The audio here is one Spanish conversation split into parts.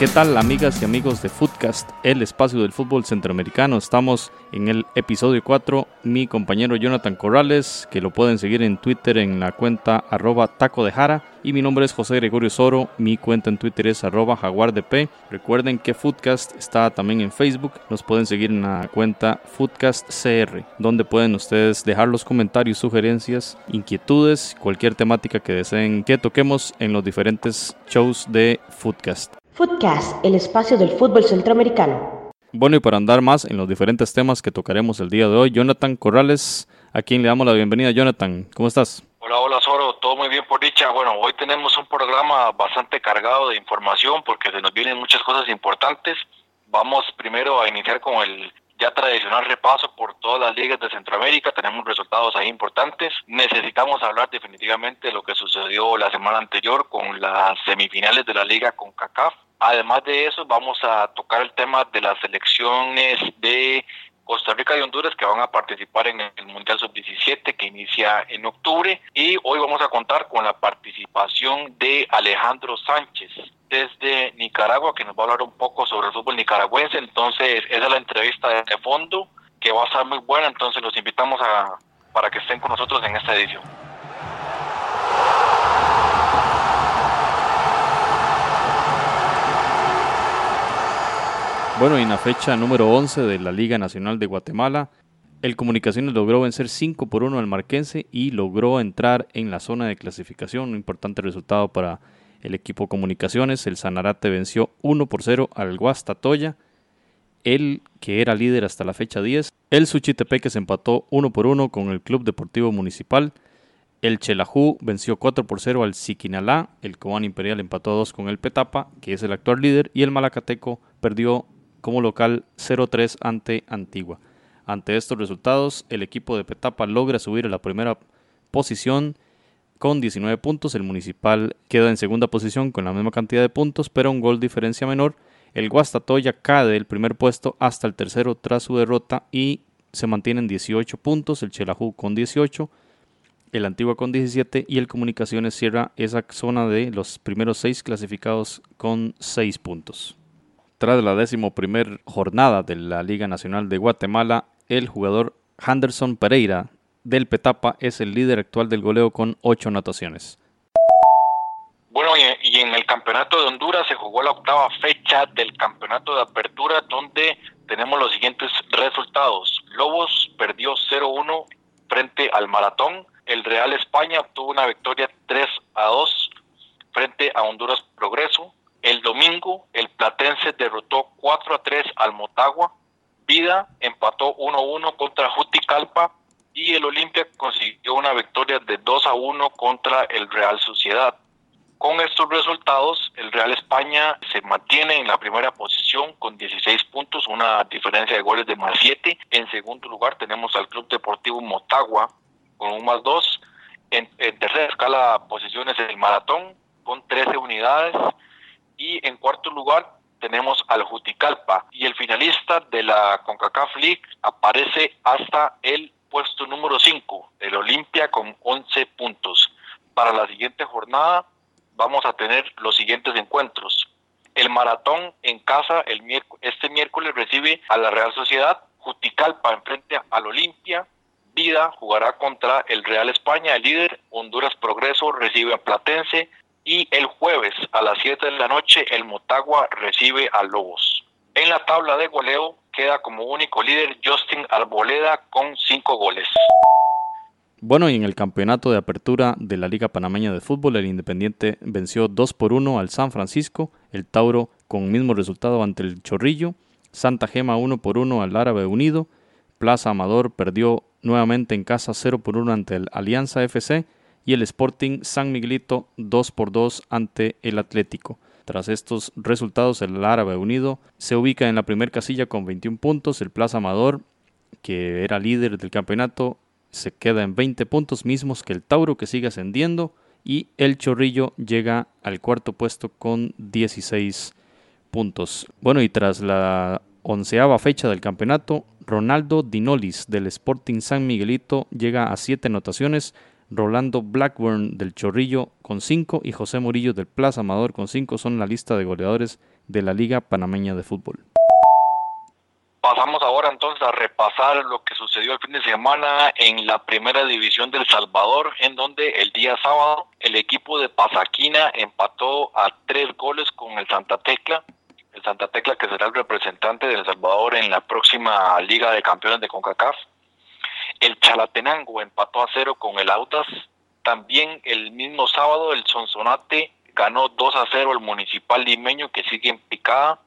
¿Qué tal amigas y amigos de Footcast, el espacio del fútbol centroamericano? Estamos en el episodio 4, mi compañero Jonathan Corrales, que lo pueden seguir en Twitter en la cuenta arroba taco de jara, y mi nombre es José Gregorio Soro, mi cuenta en Twitter es arroba jaguardp. Recuerden que Footcast está también en Facebook, nos pueden seguir en la cuenta FootcastCR, donde pueden ustedes dejar los comentarios, sugerencias, inquietudes, cualquier temática que deseen que toquemos en los diferentes shows de Footcast. Footcast, el espacio del fútbol centroamericano. Bueno, y para andar más en los diferentes temas que tocaremos el día de hoy, Jonathan Corrales, a quien le damos la bienvenida. Jonathan, ¿cómo estás? Hola, hola Soro, todo muy bien por dicha. Bueno, hoy tenemos un programa bastante cargado de información porque se nos vienen muchas cosas importantes. Vamos primero a iniciar con el ya tradicional repaso por todas las ligas de Centroamérica. Tenemos resultados ahí importantes. Necesitamos hablar definitivamente de lo que sucedió la semana anterior con las semifinales de la liga con CACAF. Además de eso, vamos a tocar el tema de las selecciones de Costa Rica y Honduras que van a participar en el Mundial Sub-17 que inicia en octubre. Y hoy vamos a contar con la participación de Alejandro Sánchez desde Nicaragua que nos va a hablar un poco sobre el fútbol nicaragüense. Entonces esa es la entrevista de fondo que va a estar muy buena. Entonces los invitamos a para que estén con nosotros en esta edición. Bueno, y en la fecha número 11 de la Liga Nacional de Guatemala, el Comunicaciones logró vencer 5 por 1 al Marquense y logró entrar en la zona de clasificación. Un importante resultado para el equipo Comunicaciones. El Sanarate venció 1 por 0 al Guastatoya, el que era líder hasta la fecha 10. El Suchitepeque se empató 1 por 1 con el Club Deportivo Municipal. El Chelajú venció 4 por 0 al Siquinalá. El Cobán Imperial empató a 2 con el Petapa, que es el actual líder. Y el Malacateco perdió como local 0-3 ante Antigua. Ante estos resultados, el equipo de Petapa logra subir a la primera posición con 19 puntos. El Municipal queda en segunda posición con la misma cantidad de puntos, pero un gol diferencia menor. El Guastatoya cae del primer puesto hasta el tercero tras su derrota y se mantienen 18 puntos. El Chelajú con 18, el Antigua con 17 y el Comunicaciones cierra esa zona de los primeros 6 clasificados con 6 puntos. Tras la décimo primer jornada de la Liga Nacional de Guatemala, el jugador Henderson Pereira del Petapa es el líder actual del goleo con 8 anotaciones. Bueno, y, en el campeonato de Honduras se jugó la octava fecha del campeonato de apertura donde tenemos los siguientes resultados. Lobos perdió 0-1 frente al Maratón. El Real España obtuvo una victoria 3 a 2 frente a Honduras Progreso. El domingo, el Platense derrotó 4 a 3 al Motagua. Vida empató 1-1 contra Juticalpa y el Olimpia consiguió una victoria de 2 a 1 contra el Real Sociedad. Con estos resultados, el Real España se mantiene en la primera posición con 16 puntos, una diferencia de goles de más 7. En segundo lugar tenemos al Club Deportivo Motagua con un más 2. En, en tercera escala posiciones el Maratón con 13 unidades. Y en cuarto lugar tenemos al Juticalpa. Y el finalista de la CONCACAF League aparece hasta el puesto número 5, el Olimpia con 11 puntos. Para la siguiente jornada vamos a tener los siguientes encuentros. El maratón en casa el miércoles, este miércoles recibe a la Real Sociedad, Juticalpa enfrente al Olimpia, Vida jugará contra el Real España, el líder, Honduras Progreso recibe a Platense y el jueves a las 7 de la noche el Motagua recibe a Lobos. En la tabla de goleo queda como único líder Justin Arboleda con 5 goles. Bueno, y en el campeonato de apertura de la Liga Panameña de Fútbol, el Independiente venció 2 por 1 al San Francisco, el Tauro con mismo resultado ante el Chorrillo, Santa Gema 1 por 1 al Árabe Unido, Plaza Amador perdió nuevamente en casa 0 por 1 ante el Alianza FC y el Sporting San Miguelito 2 por 2 ante el Atlético. Tras estos resultados, el Árabe Unido se ubica en la primera casilla con 21 puntos, el Plaza Amador que era líder del campeonato, se queda en 20 puntos mismos que el Tauro que sigue ascendiendo y el Chorrillo llega al cuarto puesto con 16 puntos. Bueno, y tras la onceava fecha del campeonato, Ronaldo Dinolis del Sporting San Miguelito llega a 7 anotaciones, Rolando Blackburn del Chorrillo con 5 y José Murillo del Plaza Amador con 5 son la lista de goleadores de la Liga Panameña de Fútbol. Pasamos ahora entonces a repasar lo que sucedió el fin de semana en la primera división del Salvador, en donde el día sábado el equipo de Pasaquina empató a tres goles con el Santa Tecla. El Santa Tecla que será el representante del Salvador en la próxima Liga de Campeones de CONCACAF. El Chalatenango empató a cero con el Autas. También el mismo sábado el Sonsonate ganó 2 a 0 el Municipal Limeño que sigue en picada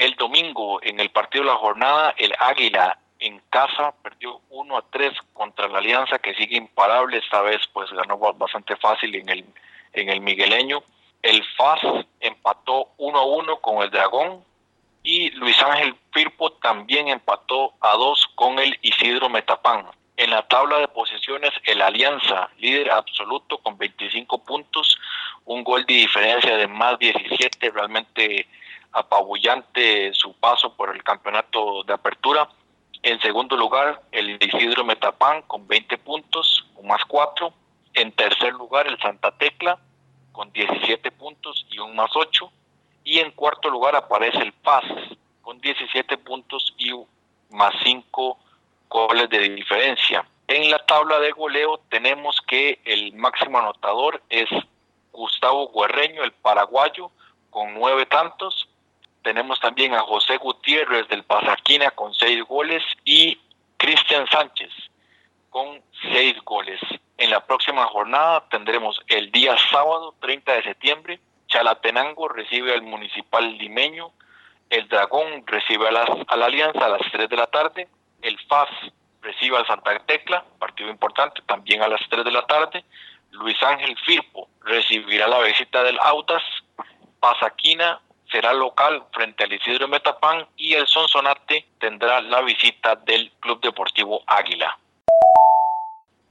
el domingo, en el partido de la jornada, el Águila en casa perdió 1 a 3 contra la Alianza, que sigue imparable. Esta vez, pues ganó bastante fácil en el, en el Migueleño. El FAS empató 1 a 1 con el Dragón. Y Luis Ángel Firpo también empató a 2 con el Isidro Metapán. En la tabla de posiciones, el Alianza, líder absoluto con 25 puntos, un gol de diferencia de más 17, realmente apabullante su paso por el campeonato de apertura. En segundo lugar, el Isidro Metapán con 20 puntos, un más 4. En tercer lugar, el Santa Tecla con 17 puntos y un más 8. Y en cuarto lugar aparece el Paz con 17 puntos y más 5 goles de diferencia. En la tabla de goleo tenemos que el máximo anotador es Gustavo Guerreño, el paraguayo, con nueve tantos. Tenemos también a José Gutiérrez del Pasaquina con seis goles y Cristian Sánchez con seis goles. En la próxima jornada tendremos el día sábado 30 de septiembre. Chalatenango recibe al Municipal Limeño. El Dragón recibe a, a la Alianza a las 3 de la tarde. El FAS recibe al Santa Tecla, partido importante, también a las 3 de la tarde. Luis Ángel Firpo recibirá la visita del Autas. Pasaquina será local frente al Isidro Metapán y el Sonsonate tendrá la visita del Club Deportivo Águila.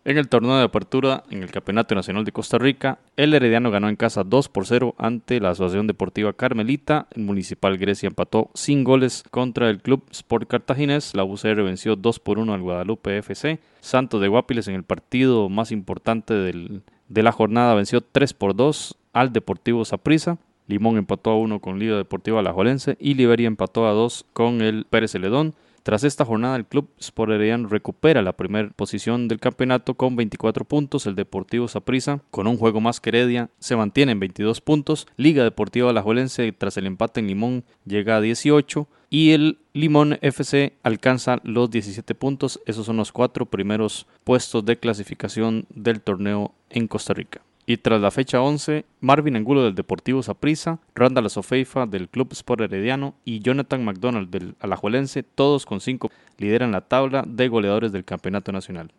En el torneo de apertura en el Campeonato Nacional de Costa Rica, el Herediano ganó en casa 2 por 0 ante la Asociación Deportiva Carmelita. El Municipal Grecia empató sin goles contra el Club Sport Cartaginés. La UCR venció 2 por 1 al Guadalupe FC. Santos de Guapiles en el partido más importante de la jornada venció 3 por 2 al Deportivo Saprissa. Limón empató a 1 con Liga Deportiva Alajuelense y Liberia empató a 2 con el Pérez Celedón. Tras esta jornada, el club Sport recupera la primera posición del campeonato con 24 puntos. El Deportivo Saprissa, con un juego más que Heredia, se mantiene en 22 puntos. Liga Deportiva Alajuelense, tras el empate en Limón, llega a 18. Y el Limón FC alcanza los 17 puntos. Esos son los cuatro primeros puestos de clasificación del torneo en Costa Rica. Y tras la fecha 11, Marvin Angulo del Deportivo Saprissa, Randall Sofeifa del Club Sport Herediano y Jonathan McDonald del Alajuelense, todos con 5, lideran la tabla de goleadores del Campeonato Nacional.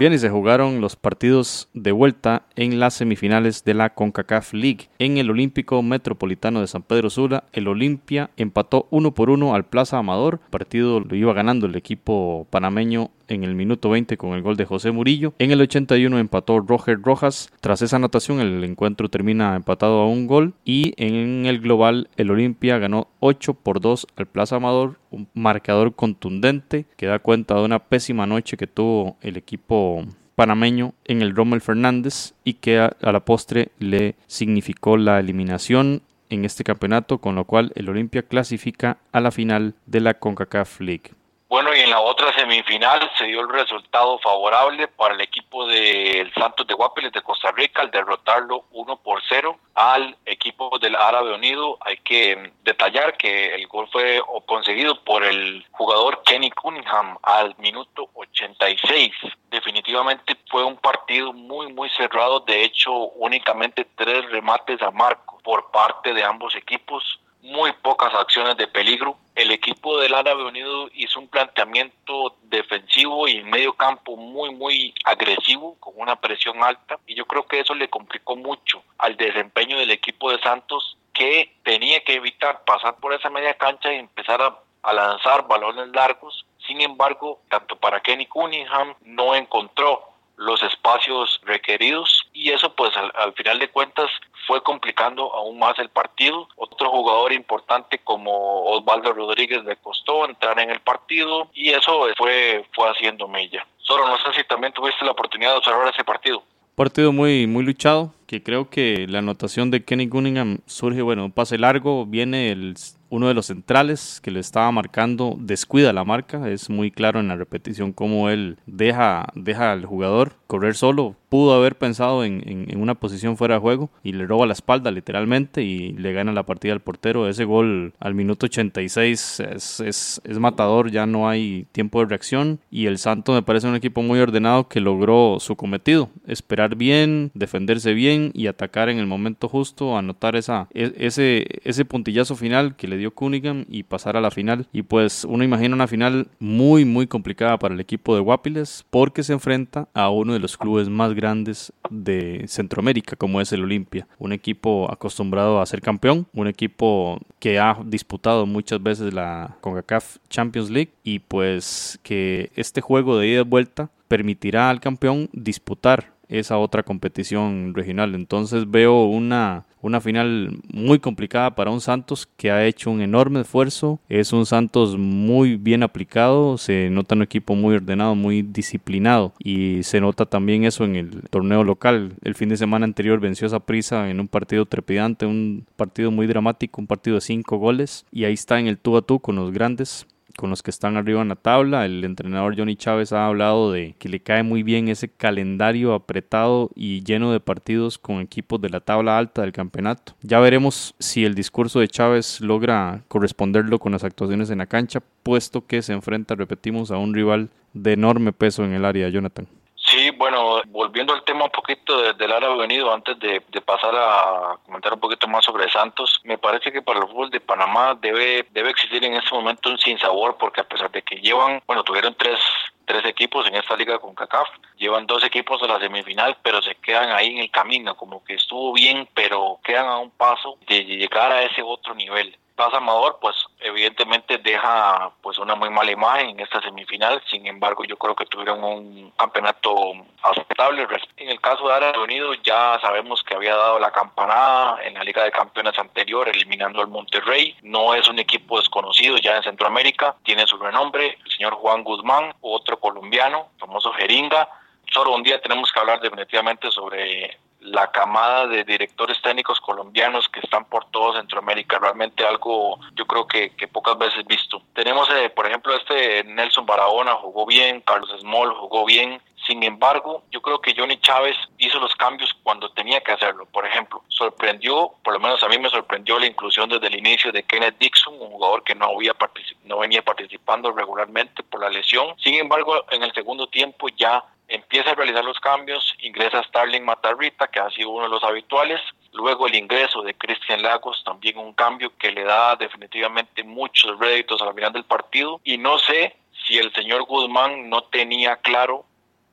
Bien, y se jugaron los partidos de vuelta en las semifinales de la CONCACAF League. En el Olímpico Metropolitano de San Pedro Sula, el Olimpia empató uno por uno al Plaza Amador. El partido lo iba ganando el equipo panameño en el minuto 20 con el gol de José Murillo. En el 81 empató Roger Rojas. Tras esa anotación el encuentro termina empatado a un gol y en el global el Olimpia ganó 8 por 2 al Plaza Amador, un marcador contundente que da cuenta de una pésima noche que tuvo el equipo panameño en el Rommel Fernández y que a, a la postre le significó la eliminación en este campeonato, con lo cual el Olimpia clasifica a la final de la CONCACAF League. Bueno, y en la otra semifinal se dio el resultado favorable para el equipo del Santos de Guapiles de Costa Rica al derrotarlo 1 por 0 al equipo del Árabe Unido. Hay que detallar que el gol fue conseguido por el jugador Kenny Cunningham al minuto 86. Definitivamente fue un partido muy, muy cerrado. De hecho, únicamente tres remates a marco por parte de ambos equipos muy pocas acciones de peligro. El equipo del Árabe Unido hizo un planteamiento defensivo y en medio campo muy, muy agresivo, con una presión alta, y yo creo que eso le complicó mucho al desempeño del equipo de Santos, que tenía que evitar pasar por esa media cancha y empezar a a lanzar balones largos. Sin embargo, tanto para Kenny Cunningham no encontró los espacios requeridos y eso pues al, final de cuentas fue complicando aún más el partido. Otro jugador importante como Osvaldo Rodríguez le costó entrar en el partido y eso fue, fue haciendo mella. Solo no sé si también tuviste la oportunidad de observar ese partido. Partido muy, muy luchado, que creo que la anotación de Kenny Cunningham surge, bueno, un pase largo, viene el uno de los centrales que le estaba marcando descuida la marca. Es muy claro en la repetición cómo él deja, deja al jugador correr solo. Pudo haber pensado en, en, una posición fuera de juego y le roba la espalda literalmente y le gana la partida al portero. Ese gol al minuto 86 es, es, es matador, ya no hay tiempo de reacción y el Santo me parece un equipo muy ordenado que logró su cometido. Esperar bien, defenderse bien y atacar en el momento justo, anotar esa, e, ese, ese puntillazo final que le dio Cunningham y pasar a la final. Y pues uno imagina una final muy, muy complicada para el equipo de Guapiles porque se enfrenta a uno de los clubes más grandes de Centroamérica, como es el Olimpia. Un equipo acostumbrado a ser campeón, un equipo que ha disputado muchas veces la CONCACAF Champions League y pues que este juego de ida y vuelta permitirá al campeón disputar esa otra competición regional. Entonces veo una, una final muy complicada para un Santos que ha hecho un enorme esfuerzo. Es un Santos muy bien aplicado, se nota un equipo muy ordenado, muy disciplinado y se nota también eso en el torneo local. El fin de semana anterior venció a prisa en un partido trepidante, un partido muy dramático, un partido de cinco goles y ahí está en el tú a tú con los grandes con los que están arriba en la tabla. El entrenador Johnny Chávez ha hablado de que le cae muy bien ese calendario apretado y lleno de partidos con equipos de la tabla alta del campeonato. Ya veremos si el discurso de Chávez logra corresponderlo con las actuaciones en la cancha, puesto que se enfrenta, repetimos, a un rival de enorme peso en el área, Jonathan. Bueno, volviendo al tema un poquito del área venido, antes de, pasar a comentar un poquito más sobre Santos, me parece que para el fútbol de Panamá debe, debe existir en este momento un sinsabor, porque a pesar de que llevan, bueno, tuvieron tres, tres equipos en esta liga con CACAF, llevan dos equipos a la semifinal, pero se quedan ahí en el camino, como que estuvo bien, pero quedan a un paso de llegar a ese otro nivel. Plaza Amador, pues evidentemente deja pues una muy mala imagen en esta semifinal. Sin embargo, yo creo que tuvieron un campeonato aceptable. En el caso de Área Unido, ya sabemos que había dado la campanada en la Liga de Campeones anterior, eliminando al Monterrey. No es un equipo desconocido ya en Centroamérica, tiene su renombre. El señor Juan Guzmán, otro colombiano, famoso Jeringa. Solo un día tenemos que hablar definitivamente sobre la camada de directores técnicos colombianos que están por todo Centroamérica, realmente algo yo creo que, pocas veces visto. Tenemos, eh, por ejemplo, este Nelson Barahona jugó bien, Carlos Small jugó bien, sin embargo, yo creo que Johnny Chávez hizo los cambios cuando tenía que hacerlo. Por ejemplo, sorprendió, por lo menos a mí me sorprendió la inclusión desde el inicio de Kenneth Dixon, un jugador que no, había no venía participando regularmente por la lesión. Sin embargo, en el segundo tiempo ya empieza a realizar los cambios, ingresa Starling Matarrita, que ha sido uno de los habituales, luego el ingreso de Cristian Lagos, también un cambio que le da definitivamente muchos réditos al final del partido, y no sé si el señor Guzmán no tenía claro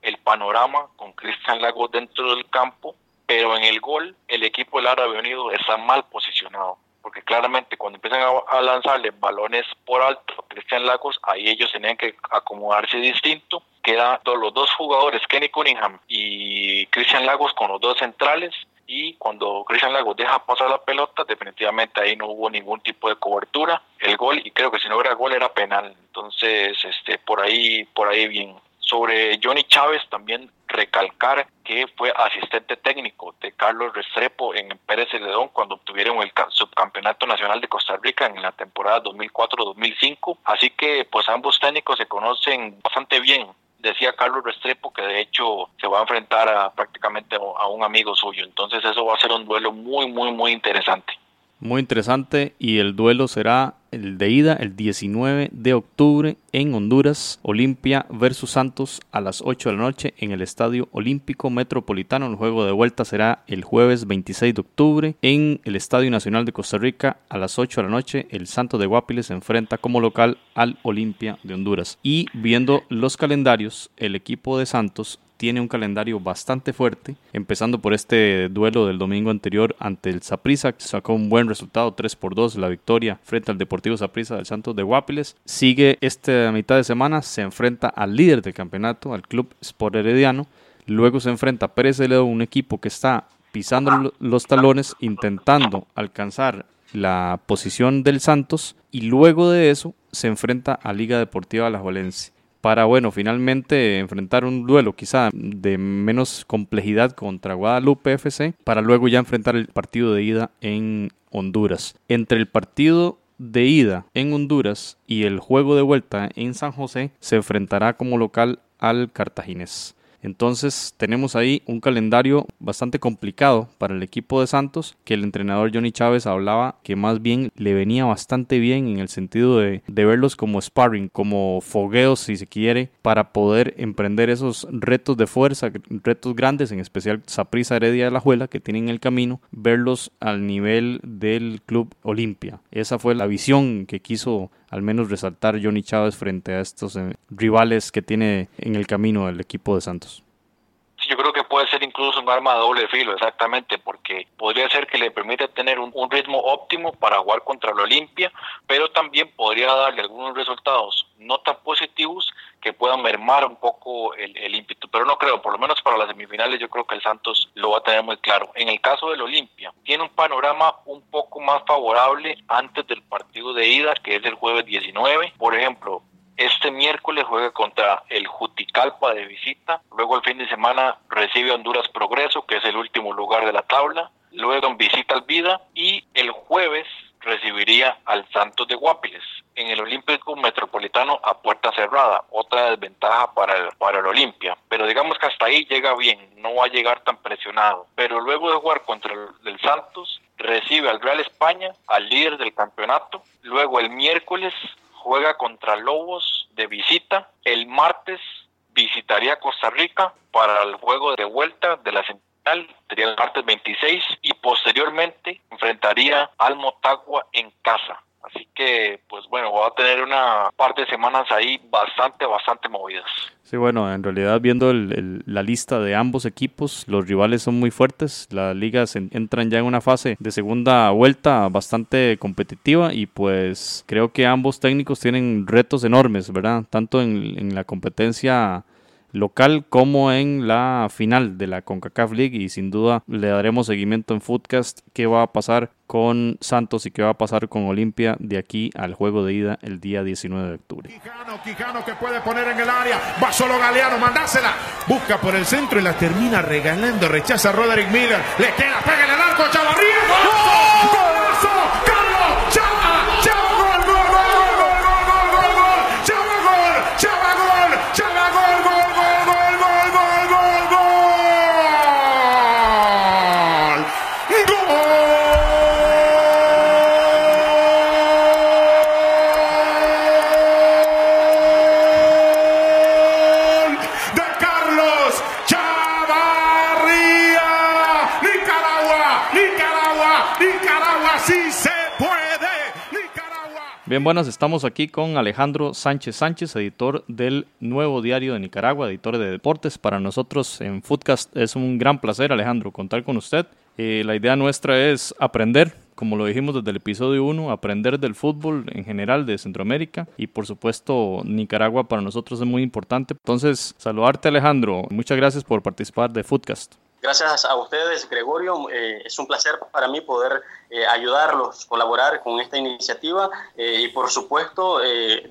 el panorama con Cristian Lagos dentro del campo, pero en el gol el equipo del Árabe Unido está mal posicionado porque claramente cuando empiezan a, lanzarle balones por alto a Cristian Lagos, ahí ellos tenían que acomodarse distinto. Quedan los dos jugadores, Kenny Cunningham y Cristian Lagos, con los dos centrales. Y cuando Cristian Lagos deja pasar la pelota, definitivamente ahí no hubo ningún tipo de cobertura. El gol, y creo que si no hubiera gol era penal. Entonces, este, por ahí, por ahí bien. Sobre Johnny Chávez también recalcar que fue asistente técnico de Carlos Restrepo en Pérez Celedón cuando obtuvieron el subcampeonato nacional de Costa Rica en la temporada 2004-2005. Así que pues ambos técnicos se conocen bastante bien. Decía Carlos Restrepo que de hecho se va a enfrentar a prácticamente a un amigo suyo. Entonces eso va a ser un duelo muy, muy, muy interesante. Muy interesante y el duelo será el de ida el 19 de octubre en Honduras, Olimpia versus Santos a las 8 de la noche en el Estadio Olímpico Metropolitano. El juego de vuelta será el jueves 26 de octubre en el Estadio Nacional de Costa Rica a las 8 de la noche. El Santos de Guapiles se enfrenta como local al Olimpia de Honduras. Y viendo los calendarios, el equipo de Santos tiene un calendario bastante fuerte, empezando por este duelo del domingo anterior ante el Saprissa, que sacó un buen resultado, 3 por 2, la victoria frente al Deportivo Saprissa del Santos de Guapiles. Sigue esta mitad de semana, se enfrenta al líder del campeonato, al Club Sport Herediano. Luego se enfrenta a Pérez de León, un equipo que está pisando los talones, intentando alcanzar la posición del Santos y luego de eso se enfrenta a Liga Deportiva La Valencia para, bueno, finalmente enfrentar un duelo quizá de menos complejidad contra Guadalupe FC, para luego ya enfrentar el partido de ida en Honduras. Entre el partido de ida en Honduras y el juego de vuelta en San José, se enfrentará como local al Cartaginés. Entonces tenemos ahí un calendario bastante complicado para el equipo de Santos, que el entrenador Johnny Chávez hablaba que más bien le venía bastante bien en el sentido de, verlos como sparring, como fogueos si se quiere, para poder emprender esos retos de fuerza, retos grandes, en especial Saprissa Heredia de la Juela, que tienen el camino, verlos al nivel del Club Olimpia. Esa fue la visión que quiso al menos resaltar Johnny Chávez frente a estos eh, rivales que tiene en el camino el equipo de Santos. Yo creo que puede ser incluso un arma de doble filo, exactamente, porque podría ser que le permita tener un, ritmo óptimo para jugar contra el Olimpia, pero también podría darle algunos resultados no tan positivos que puedan mermar un poco el, el ímpetu, pero no creo, por lo menos para las semifinales yo creo que el Santos lo va a tener muy claro. En el caso del Olimpia, tiene un panorama un poco más favorable antes del partido de ida, que es el jueves 19. Por ejemplo, este miércoles juega contra el Juticalpa de visita. Luego el fin de semana recibe Honduras Progreso, que es el último lugar de la tabla. Luego visita al Vida y el jueves recibiría al Santos de Guapiles en el Olímpico Metropolitano a puerta cerrada, otra desventaja para el, para el Olimpia. Pero digamos que hasta ahí llega bien, no va a llegar tan presionado. Pero luego de jugar contra el Santos, recibe al Real España, al líder del campeonato. Luego el miércoles juega contra Lobos de visita. El martes visitaría Costa Rica para el juego de vuelta de la semifinal, sería el martes 26, y posteriormente enfrentaría al Motagua en casa. Pues bueno, va a tener una parte de semanas ahí bastante, bastante movidas. Sí, bueno, en realidad viendo la lista de ambos equipos, los rivales son muy fuertes. Las ligas entran ya en una fase de segunda vuelta bastante competitiva y pues creo que ambos técnicos tienen retos enormes, ¿verdad? Tanto en, en la competencia local como en la final de la CONCACAF League. Y sin duda le daremos seguimiento en Footcast. Qué va a pasar con Santos y qué va a pasar con Olimpia de aquí al juego de ida el día 19 de octubre. Quijano, Quijano que puede poner en el área, va solo Galeano, mandásela, busca por el centro y la termina regalando, rechaza a Roderick Miller, le queda, pega en el arco, Chavarría, Bien, buenas, estamos aquí con Alejandro Sánchez Sánchez, editor del Nuevo Diario de Nicaragua, editor de deportes. Para nosotros en Foodcast es un gran placer, Alejandro, contar con usted. Eh, la idea nuestra es aprender, como lo dijimos desde el episodio 1, aprender del fútbol en general de Centroamérica y por supuesto Nicaragua para nosotros es muy importante. Entonces, saludarte Alejandro, muchas gracias por participar de Foodcast. Gracias a ustedes, Gregorio. Eh, es un placer para mí poder eh, ayudarlos, colaborar con esta iniciativa eh, y, por supuesto,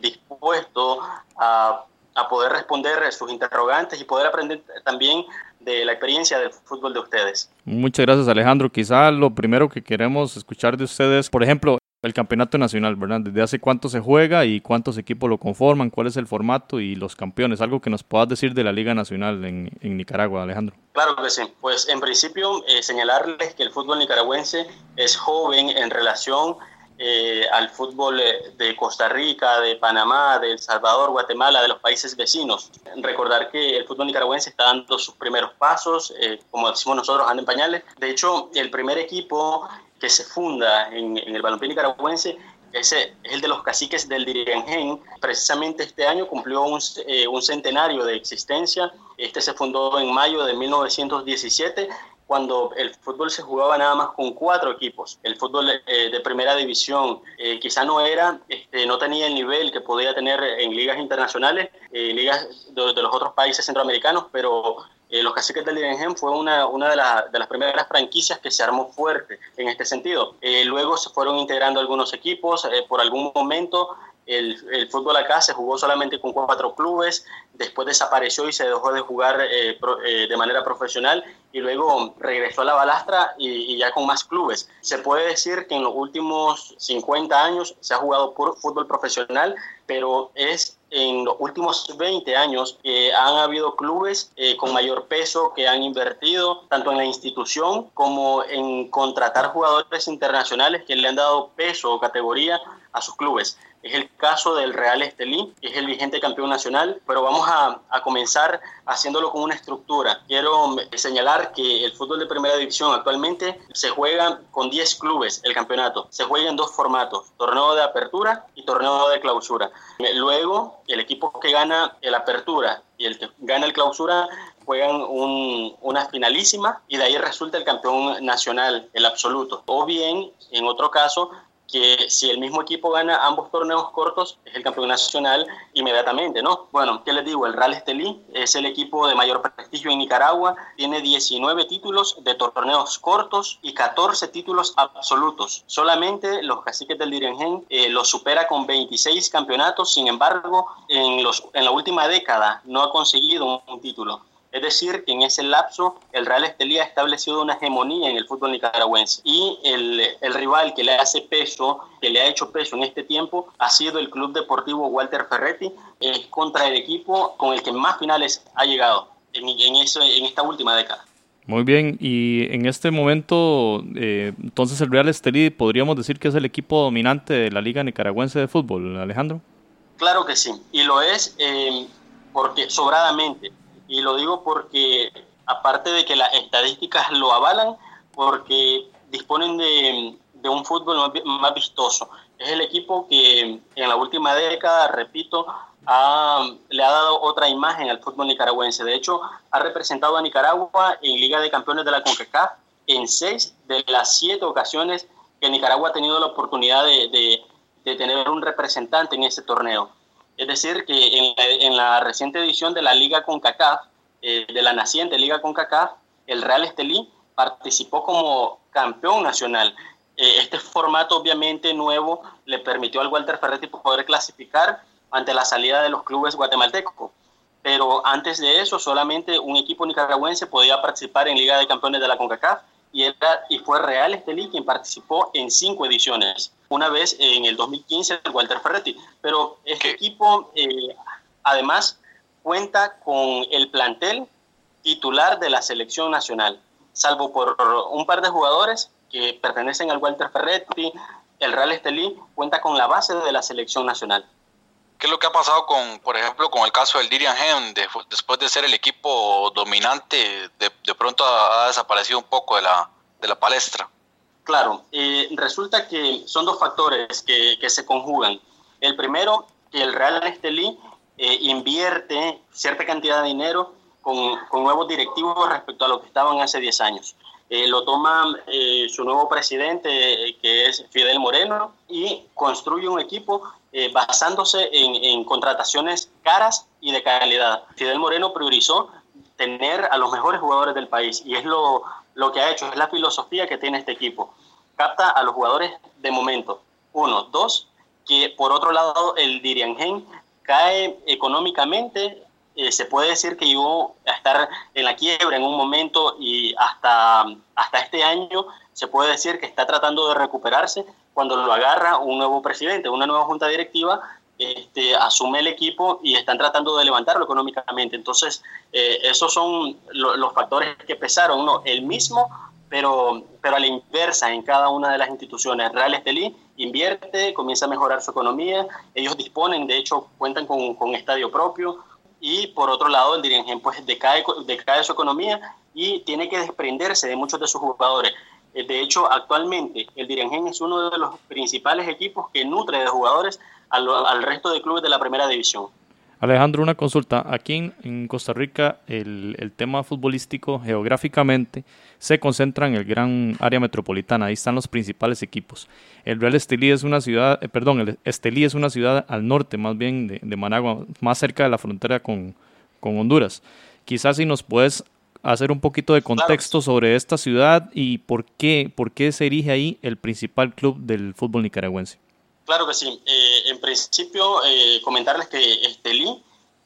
dispuesto a, a, poder responder sus interrogantes y poder aprender también de la experiencia del fútbol de ustedes. Muchas gracias, Alejandro. Quizá lo primero que queremos escuchar de ustedes, por ejemplo, el campeonato nacional, ¿verdad? ¿Desde hace cuánto se juega y cuántos equipos lo conforman? ¿Cuál es el formato y los campeones? Algo que nos puedas decir de la Liga Nacional en, Nicaragua, Alejandro. Claro que sí. Pues en principio eh, señalarles que el fútbol nicaragüense es joven en relación eh, al fútbol eh, de Costa Rica, de Panamá, de El Salvador, Guatemala, de los países vecinos. Recordar que el fútbol nicaragüense está dando sus primeros pasos, como decimos nosotros, anda en pañales. De hecho, el primer equipo que se funda en, el balompié nicaragüense ese es el de los caciques del Dirigen. Precisamente este año cumplió un, eh, un centenario de existencia. Este se fundó en mayo de 1917 cuando el fútbol se jugaba nada más con cuatro equipos. El fútbol eh, de primera división eh, quizá no era, este, no tenía el nivel que podía tener en ligas internacionales, eh, ligas de, de, los otros países centroamericanos, pero eh, los Caciques del Lirengen fue una, una de, la, de, las primeras franquicias que se armó fuerte en este sentido. Eh, luego se fueron integrando algunos equipos, eh, por algún momento el, el, fútbol acá se jugó solamente con cuatro clubes, después desapareció y se dejó de jugar eh, pro, eh, de manera profesional y luego regresó a la balastra y, y, ya con más clubes. Se puede decir que en los últimos 50 años se ha jugado por fútbol profesional, pero es en los últimos 20 años han habido clubes eh, con mayor peso que han invertido tanto en la institución como en contratar jugadores internacionales que le han dado peso o categoría a sus clubes. Es el caso del Real Estelí, que es el vigente campeón nacional, pero vamos a, comenzar haciéndolo con una estructura. Quiero señalar que el fútbol de primera división actualmente se juega con 10 clubes el campeonato. Se juega en dos formatos, torneo de apertura y torneo de clausura. Luego, el equipo que gana el apertura y el que gana el clausura juegan un, una finalísima y de ahí resulta el campeón nacional, el absoluto. O bien, en otro caso, que si el mismo equipo gana ambos torneos cortos, es el campeón nacional inmediatamente, ¿no? Bueno, ¿qué les digo? El Real Estelí es el equipo de mayor prestigio en Nicaragua, tiene 19 títulos de torneos cortos y 14 títulos absolutos. Solamente los caciques del Dirigen eh, los supera con 26 campeonatos, sin embargo, en, los, en la última década no ha conseguido un título. Es decir, que en ese lapso el Real Estelí ha establecido una hegemonía en el fútbol nicaragüense y el, el, rival que le hace peso, que le ha hecho peso en este tiempo, ha sido el Club Deportivo Walter Ferretti, eh, contra el equipo con el que más finales ha llegado en, en, eso, en esta última década. Muy bien, y en este momento, eh, entonces el Real Estelí podríamos decir que es el equipo dominante de la Liga Nicaragüense de Fútbol, Alejandro. Claro que sí, y lo es eh, porque sobradamente y lo digo porque, aparte de que las estadísticas lo avalan, porque disponen de, de un fútbol más, más, vistoso. Es el equipo que en la última década, repito, ha, le ha dado otra imagen al fútbol nicaragüense. De hecho, ha representado a Nicaragua en Liga de Campeones de la CONCACAF en seis de las siete ocasiones que Nicaragua ha tenido la oportunidad de, de, de tener un representante en ese torneo. Es decir, que en la, en la reciente edición de la Liga CONCACAF, eh, de la naciente Liga CONCACAF, el Real Estelí participó como campeón nacional. Eh, este formato obviamente nuevo le permitió al Walter Ferretti poder clasificar ante la salida de los clubes guatemaltecos. Pero antes de eso, solamente un equipo nicaragüense podía participar en Liga de Campeones de la CONCACAF y, era, y fue Real Estelí quien participó en cinco ediciones una vez en el 2015 el Walter Ferretti. Pero este equipo, eh, además, cuenta con el plantel titular de la selección nacional, salvo por un par de jugadores que pertenecen al Walter Ferretti, el Real Estelí cuenta con la base de la selección nacional. ¿Qué es lo que ha pasado con, por ejemplo, con el caso del Dirian Hem? De, después de ser el equipo dominante, de, de pronto ha, ha, desaparecido un poco de la, de la palestra. Claro, eh, resulta que son dos factores que, que, se conjugan. El primero, que el Real Estelí eh, invierte cierta cantidad de dinero con, con, nuevos directivos respecto a lo que estaban hace 10 años. Eh, lo toma eh, su nuevo presidente, que es Fidel Moreno, y construye un equipo basándose en, en contrataciones caras y de calidad. Fidel Moreno priorizó tener a los mejores jugadores del país y es lo, lo que ha hecho, es la filosofía que tiene este equipo. Capta a los jugadores de momento. Uno. Dos, que por otro lado el Diriangen cae económicamente. Eh, se puede decir que llegó a estar en la quiebra en un momento y hasta, hasta este año se puede decir que está tratando de recuperarse cuando lo agarra un nuevo presidente, una nueva junta directiva este, asume el equipo y están tratando de levantarlo económicamente. Entonces, eh, esos son lo, los factores que pesaron, ¿no? El mismo, pero, pero a la inversa en cada una de las instituciones. Real Estelí invierte, comienza a mejorar su economía, ellos disponen, de hecho, cuentan con, con estadio propio, y por otro lado, el Dirigen pues decae, decae su economía y tiene que desprenderse de muchos de sus jugadores. de hecho, actualmente el Dirigen es uno de los principales equipos que nutre de jugadores al, al resto de clubes de la primera división. Alejandro, una consulta. Aquí en, Costa Rica el, el, tema futbolístico geográficamente se concentra en el gran área metropolitana. Ahí están los principales equipos. El Real Estelí es una ciudad, eh, perdón, el Estelí es una ciudad al norte más bien de, de Managua, más cerca de la frontera con, con, Honduras. Quizás si nos puedes hacer un poquito de contexto sobre esta ciudad y por qué, por qué se erige ahí el principal club del fútbol nicaragüense. Claro que sí. Eh, en principio, eh, comentarles que Estelí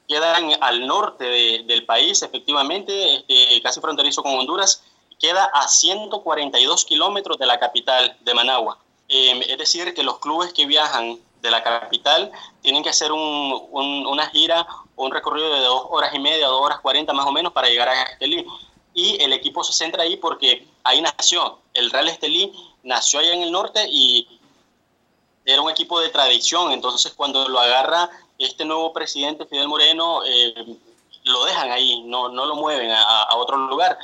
queda al norte del país, efectivamente, este, casi fronterizo con Honduras, queda a 142 kilómetros de la capital de Managua. Em, es decir, que los clubes que viajan de la capital tienen que hacer una gira un recorrido de dos horas y media, dos horas cuarenta más o menos para llegar a Estelí. Y el equipo se centra ahí porque ahí nació. El Real Estelí nació allá en el norte y era un equipo de tradición, entonces cuando lo agarra este nuevo presidente, Fidel Moreno, eh, lo dejan ahí, no, no lo mueven a, otro lugar.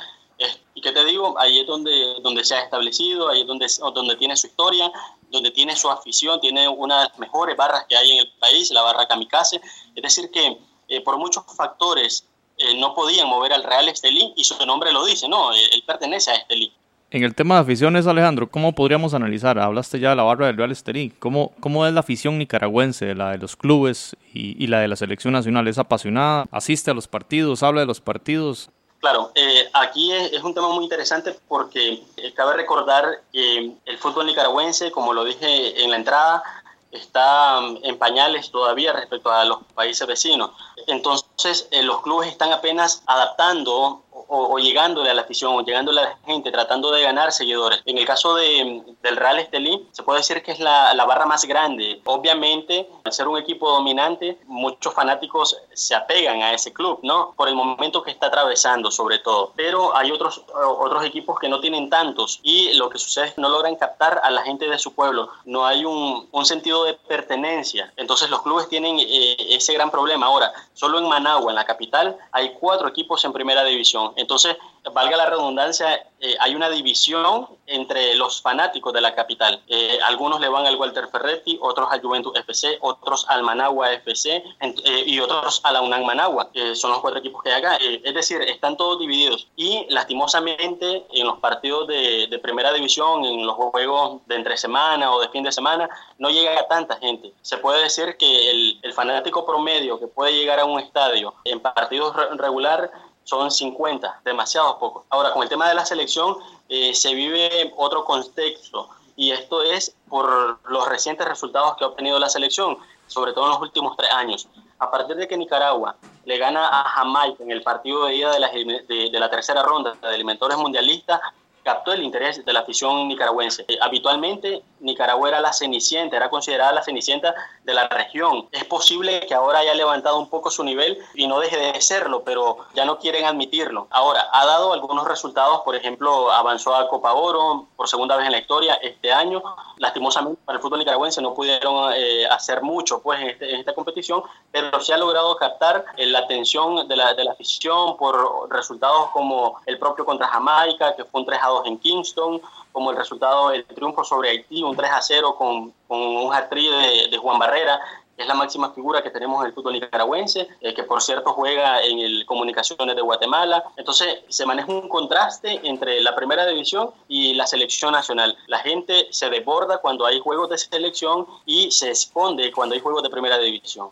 y qué te digo, ahí es donde, donde se ha establecido, ahí es donde, donde tiene su historia, donde tiene su afición, tiene una de las mejores barras que hay en el país, la barra Kamikaze. Es decir, que eh, por muchos factores eh, no podían mover al Real Estelí y su nombre lo dice, no, él pertenece a Estelí. En el tema de aficiones, Alejandro, ¿cómo podríamos analizar? Hablaste ya de la barra del Real Estelí. ¿Cómo, ¿Cómo es la afición nicaragüense, la de los clubes y, la de la selección nacional? ¿Es apasionada? ¿Asiste a los partidos? ¿Habla de los partidos? Claro, eh, aquí es, un tema muy interesante porque eh, cabe recordar que el fútbol nicaragüense, como lo dije en la entrada, está mm, en pañales todavía respecto a los países vecinos. Entonces, eh, los clubes están apenas adaptando o, llegándole a la afición o llegándole a la gente, tratando de ganar seguidores. En el caso de, del Real Estelí, se puede decir que es la, la, barra más grande. Obviamente, al ser un equipo dominante, muchos fanáticos se apegan a ese club, ¿no? Por el momento que está atravesando, sobre todo. Pero hay otros, otros equipos que no tienen tantos y lo que sucede es que no logran captar a la gente de su pueblo. No hay un, un sentido de pertenencia. Entonces, los clubes tienen eh, ese gran problema. Ahora, solo en Managua, en la capital, hay cuatro equipos en primera división. Entonces, valga la redundancia, eh, hay una división entre los fanáticos de la capital. Eh, algunos le van al Walter Ferretti, otros al Juventus FC, otros al Managua FC eh, y otros a la UNAM Managua, que son los cuatro equipos que hay acá. es decir, están todos divididos. Y lastimosamente, en los partidos de, primera división, en los juegos de entre semana o de fin de semana, no llega a tanta gente. Se puede decir que el, fanático promedio que puede llegar a un estadio en partidos regular son 50, demasiado pocos. Ahora, con el tema de la selección, eh, se vive otro contexto y esto es por los recientes resultados que ha obtenido la selección, sobre todo en los últimos tres años. A partir de que Nicaragua le gana a Jamaica en el partido de ida de la, de, la tercera ronda de alimentores mundialistas, captó el interés de la afición nicaragüense. Eh, habitualmente Nicaragua era la cenicienta, era considerada la cenicienta de la región. Es posible que ahora haya levantado un poco su nivel y no deje de serlo, pero ya no quieren admitirlo. Ahora, ha dado algunos resultados, por ejemplo, avanzó a Copa Oro por segunda vez en la historia este año. Lastimosamente para el fútbol nicaragüense no pudieron eh, hacer mucho pues, este, en, esta competición, pero se ha logrado captar eh, la atención de la, de la afición por resultados como el propio contra Jamaica, que fue un 3 a 2 en Kingston, como el resultado del triunfo sobre Haití, un 3 a 0 con, con un hat de, de, Juan Barrera, que es la máxima figura que tenemos en el fútbol nicaragüense, eh, que por cierto juega en el Comunicaciones de Guatemala. Entonces se maneja un contraste entre la primera división y la selección nacional. La gente se desborda cuando hay juegos de selección y se esconde cuando hay juegos de primera división.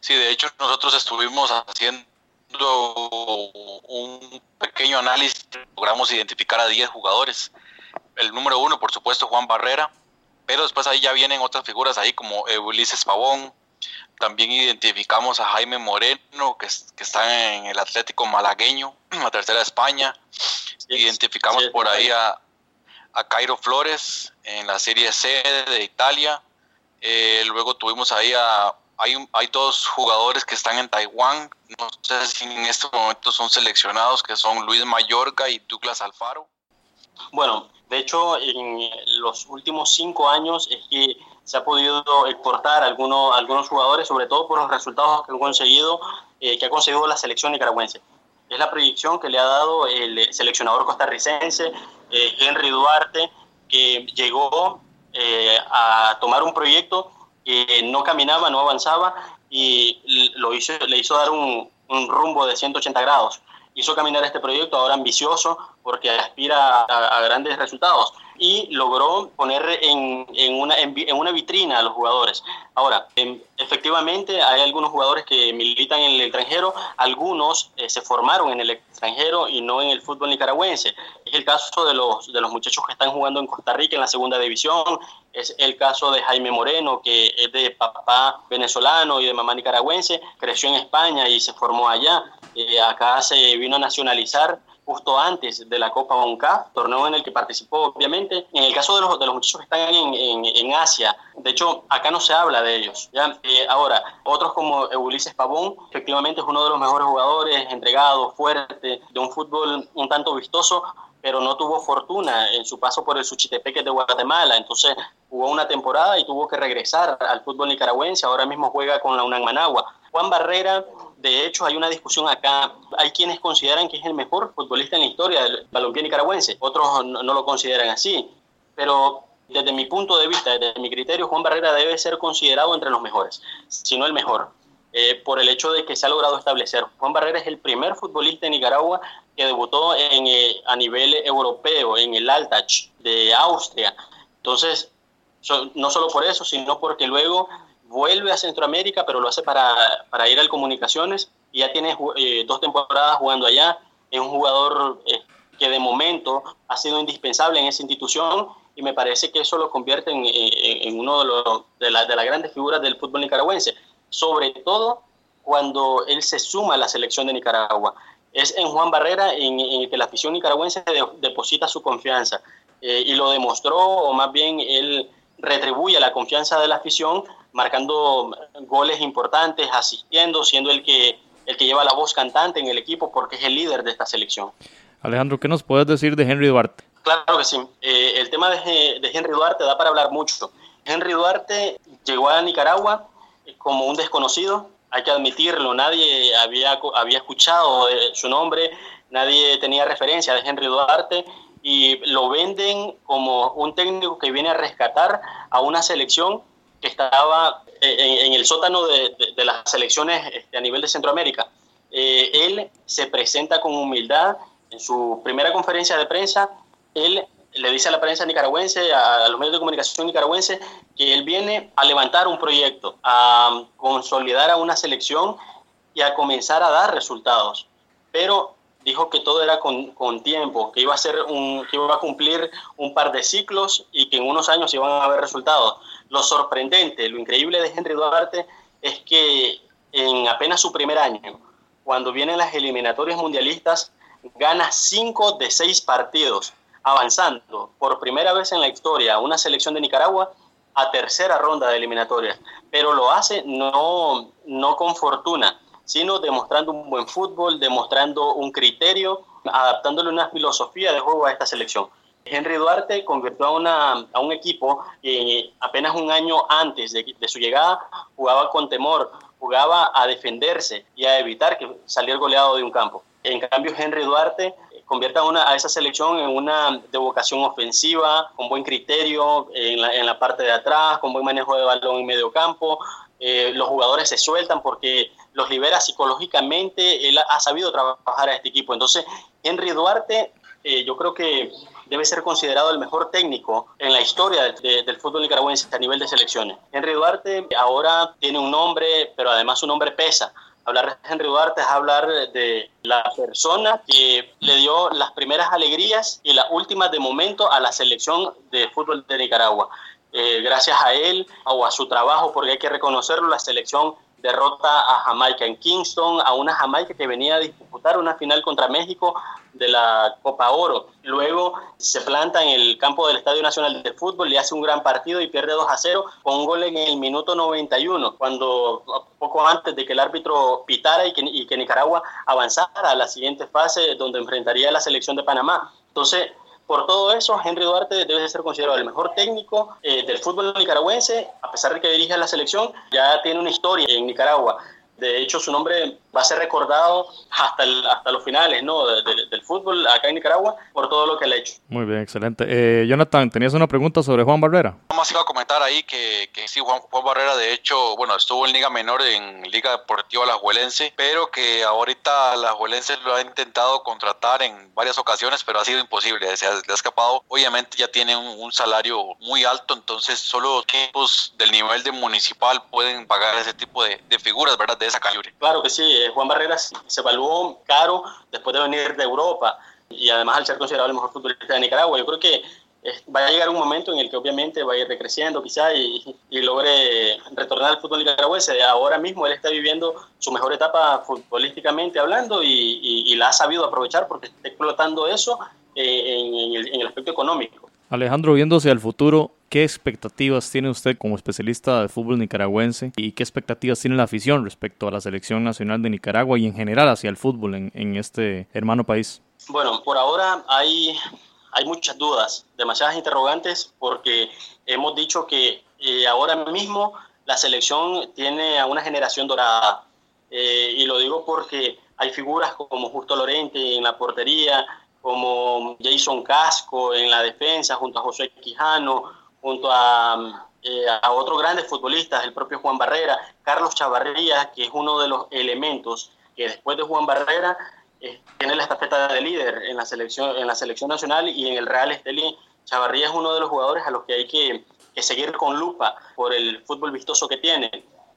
Sí, de hecho nosotros estuvimos haciendo un pequeño análisis, logramos identificar a 10 jugadores. El número uno, por supuesto, Juan Barrera, pero después ahí ya vienen otras figuras ahí como Ulises Pavón. También identificamos a Jaime Moreno, que, que está en el Atlético Malagueño, la tercera de España. Identificamos por ahí a, a Cairo Flores en la Serie C de Italia. Eh, luego tuvimos ahí a hay, hay dos jugadores que están en Taiwán, no sé si en este momento son seleccionados, que son Luis Mayorga y Douglas Alfaro. Bueno, de hecho, en los últimos cinco años es que se ha podido exportar algunos, algunos jugadores, sobre todo por los resultados que han conseguido, eh, que ha conseguido la selección nicaragüense. es la proyección que le ha dado el seleccionador costarricense eh, Henry Duarte, que llegó eh, a tomar un proyecto que no caminaba, no avanzaba y lo hizo, le hizo dar un rumbo de 180 grados. Hizo caminar este proyecto ahora ambicioso porque aspira a, grandes resultados y logró poner en, en, una, en, una vitrina a los jugadores. Ahora, em, efectivamente hay algunos jugadores que militan en el extranjero, algunos eh, se formaron en el extranjero y no en el fútbol nicaragüense. Es el caso de los, de los muchachos que están jugando en Costa Rica en la segunda división, es el caso de Jaime Moreno, que es de papá venezolano y de mamá nicaragüense, creció en España y se formó allá. Eh, acá se vino a nacionalizar justo antes de la Copa ONCAF, torneo en el que participó obviamente. En el caso de los, de los muchachos que están en, en, Asia, de hecho acá no se habla de ellos. ¿ya? Ahora, otros como Ulises Pavón, efectivamente es uno de los mejores jugadores, entregado, fuerte, de un fútbol un tanto vistoso, pero no tuvo fortuna en su paso por el Suchitepeque de Guatemala, entonces jugó una temporada y tuvo que regresar al fútbol nicaragüense, ahora mismo juega con la UNAM Managua. Juan Barrera de hecho, hay una discusión acá. Hay quienes consideran que es el mejor futbolista en la historia del balompié nicaragüense. Otros no, lo consideran así. Pero desde mi punto de vista, desde mi criterio, Juan Barrera debe ser considerado entre los mejores, si no el mejor, eh, por el hecho de que se ha logrado establecer. Juan Barrera es el primer futbolista en Nicaragua que debutó en, eh, a nivel europeo, en el Altach de Austria. Entonces, no solo por eso, sino porque luego vuelve a Centroamérica, pero lo hace para, para ir al Comunicaciones y ya tiene eh, dos temporadas jugando allá. Es un jugador eh, que de momento ha sido indispensable en esa institución y me parece que eso lo convierte en, en, uno de, los, de, la, de las grandes figuras del fútbol nicaragüense, sobre todo cuando él se suma a la selección de Nicaragua. Es en Juan Barrera en, el que la afición nicaragüense deposita su confianza eh, y lo demostró, o más bien él retribuye la confianza de la afición marcando goles importantes, asistiendo, siendo el que, el que lleva la voz cantante en el equipo porque es el líder de esta selección. Alejandro, ¿qué nos puedes decir de Henry Duarte? Claro que sí. Eh, el tema de, de, Henry Duarte da para hablar mucho. Henry Duarte llegó a Nicaragua como un desconocido, hay que admitirlo, nadie había, había escuchado su nombre, nadie tenía referencia de Henry Duarte y lo venden como un técnico que viene a rescatar a una selección que estaba eh, en, el sótano de, las selecciones este, a nivel de Centroamérica. Eh, él se presenta con humildad en su primera conferencia de prensa. Él le dice a la prensa nicaragüense, a, los medios de comunicación nicaragüenses, que él viene a levantar un proyecto, a consolidar a una selección y a comenzar a dar resultados. Pero dijo que todo era con, con, tiempo, que iba a ser un, que iba a cumplir un par de ciclos y que en unos años iban a haber resultados. Lo sorprendente, lo increíble de Henry Duarte es que en apenas su primer año, cuando vienen las eliminatorias mundialistas, gana cinco de seis partidos, avanzando por primera vez en la historia una selección de Nicaragua a tercera ronda de eliminatorias. Pero lo hace no, no con fortuna, sino demostrando un buen fútbol, demostrando un criterio, adaptándole una filosofía de juego a esta selección. Henry Duarte convirtió a, una, a un equipo que apenas un año antes de, su llegada jugaba con temor, jugaba a defenderse y a evitar que saliera goleado de un campo. En cambio, Henry Duarte convierte a, una, a esa selección en una de vocación ofensiva, con buen criterio en la, en la parte de atrás, con buen manejo de balón en medio campo. Eh, los jugadores se sueltan porque los libera psicológicamente. Él ha sabido trabajar a este equipo. Entonces, Henry Duarte, eh, yo creo que debe ser considerado el mejor técnico en la historia del fútbol nicaragüense a nivel de selecciones. Henry Duarte ahora tiene un nombre, pero además su nombre pesa. Hablar de Henry Duarte es hablar de la persona que le dio las primeras alegrías y las últimas de momento a la selección de fútbol de Nicaragua. Eh, gracias a él o a su trabajo, porque hay que reconocerlo, la selección derrota a Jamaica en Kingston, a una Jamaica que venía a disputar una final contra México de la Copa Oro. Luego se planta en el campo del Estadio Nacional de Fútbol y hace un gran partido y pierde 2 a 0 con un gol en el minuto 91, cuando poco antes de que el árbitro pitara y que, y que Nicaragua avanzara a la siguiente fase donde enfrentaría a la selección de Panamá. Entonces, por todo eso, Henry Duarte debe ser considerado el mejor técnico eh, del fútbol nicaragüense, a pesar de que dirige a la selección, ya tiene una historia en Nicaragua. De hecho, su nombre va a ser recordado hasta, hasta los finales ¿no? del fútbol acá en Nicaragua por todo lo que le ha hecho. Muy bien, excelente. Eh, Jonathan, tenías una pregunta sobre Juan Barrera. Iba a comentar ahí que, que sí, Juan, Juan, Barrera de hecho, bueno, estuvo en Liga Menor en Liga Deportiva Alajuelense, pero que ahorita Alajuelense lo ha intentado contratar en varias ocasiones, pero ha sido imposible, se ha, le ha escapado. Obviamente ya tiene un, un salario muy alto, entonces solo equipos del nivel de municipal pueden pagar ese tipo de, de figuras, ¿verdad? De esa calibre. Claro que sí, eh, Juan Barrera se evaluó caro después de venir de Europa y además al ser considerado el mejor futbolista de Nicaragua. Yo creo que va a llegar un momento en el que obviamente va a ir decreciendo quizá y, y, logre retornar al fútbol nicaragüense. Ahora mismo él está viviendo su mejor etapa futbolísticamente hablando y, la ha sabido aprovechar porque está explotando eso eh, en, el, en el aspecto económico. Alejandro, viéndose al futuro, ¿qué expectativas tiene usted como especialista de fútbol nicaragüense y qué expectativas tiene la afición respecto a la selección nacional de Nicaragua y en general hacia el fútbol en, en este hermano país? Bueno, por ahora hay, hay muchas dudas, demasiadas interrogantes, porque hemos dicho que eh, ahora mismo la selección tiene a una generación dorada. Eh, y lo digo porque hay figuras como Justo Lorente en la portería, como Jason Casco en la defensa, junto a José Quijano, junto a, eh, otros grandes futbolistas, el propio Juan Barrera, Carlos Chavarría, que es uno de los elementos que después de Juan Barrera eh, tiene la estafeta de líder en la selección en la selección nacional y en el Real Estelí. Chavarría es uno de los jugadores a los que hay que, que seguir con lupa por el fútbol vistoso que tiene.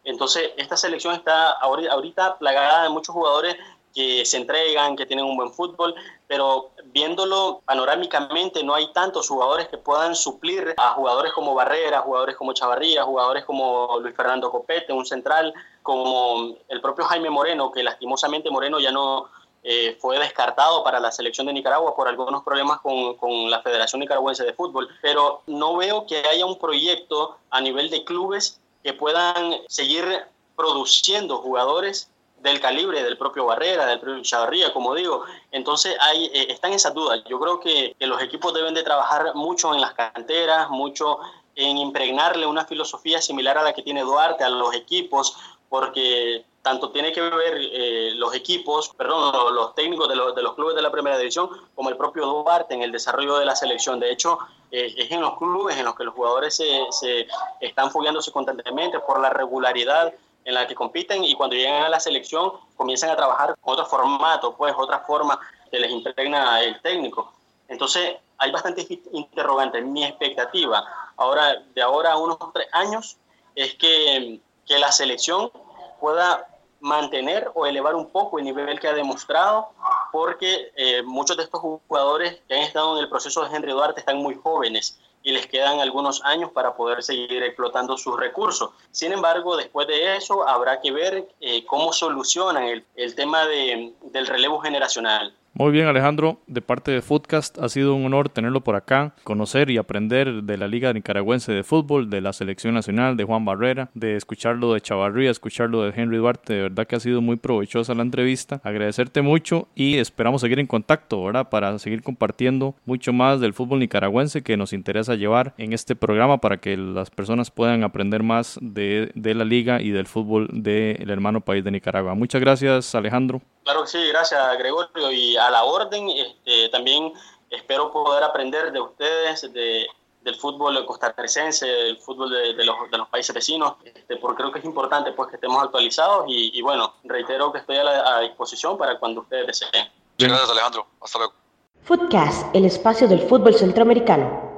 Entonces, esta selección está ahorita plagada de muchos jugadores que se entregan, que tienen un buen fútbol, pero viéndolo panorámicamente no hay tantos jugadores que puedan suplir a jugadores como Barrera, jugadores como Chavarría, jugadores como Luis Fernando Copete, un central, como el propio Jaime Moreno, que lastimosamente Moreno ya no eh, fue descartado para la selección de Nicaragua por algunos problemas con, con la Federación Nicaragüense de Fútbol, pero no veo que haya un proyecto a nivel de clubes que puedan seguir produciendo jugadores del calibre del propio Barrera, del propio Chavarría, como digo. Entonces hay, eh, están esas dudas. Yo creo que, los equipos deben de trabajar mucho en las canteras, mucho en impregnarle una filosofía similar a la que tiene Duarte a los equipos, porque tanto tiene que ver eh, los equipos, perdón, los, los técnicos de los, de los, clubes de la primera división, como el propio Duarte en el desarrollo de la selección. De hecho, eh, es en los clubes en los que los jugadores se, se están fogueándose constantemente por la regularidad en la que compiten y cuando llegan a la selección comienzan a trabajar con otro formato, pues otra forma que les impregna el técnico. Entonces hay bastantes interrogantes. Mi expectativa ahora, de ahora a unos tres años es que, que la selección pueda mantener o elevar un poco el nivel que ha demostrado, porque eh, muchos de estos jugadores que han estado en el proceso de Henry Duarte están muy jóvenes y les quedan algunos años para poder seguir explotando sus recursos. Sin embargo, después de eso habrá que ver eh, cómo solucionan el, el tema de, del relevo generacional. Muy bien, Alejandro. De parte de Footcast, ha sido un honor tenerlo por acá, conocer y aprender de la Liga Nicaragüense de Fútbol, de la Selección Nacional, de Juan Barrera, de escucharlo de Chavarría, escucharlo de Henry Duarte. De verdad que ha sido muy provechosa la entrevista. Agradecerte mucho y esperamos seguir en contacto, ¿verdad? Para seguir compartiendo mucho más del fútbol nicaragüense que nos interesa llevar en este programa para que las personas puedan aprender más de, de la Liga y del fútbol del hermano país de Nicaragua. Muchas gracias, Alejandro. Claro que sí, gracias Gregorio y a la orden este, también espero poder aprender de ustedes, de, del fútbol costarricense, del fútbol de, de, los, de los, países vecinos, este, porque creo que es importante pues que estemos actualizados y, y bueno, reitero que estoy a, la, a, disposición para cuando ustedes deseen. Muchas gracias Alejandro, hasta luego. Footcast, el espacio del fútbol centroamericano.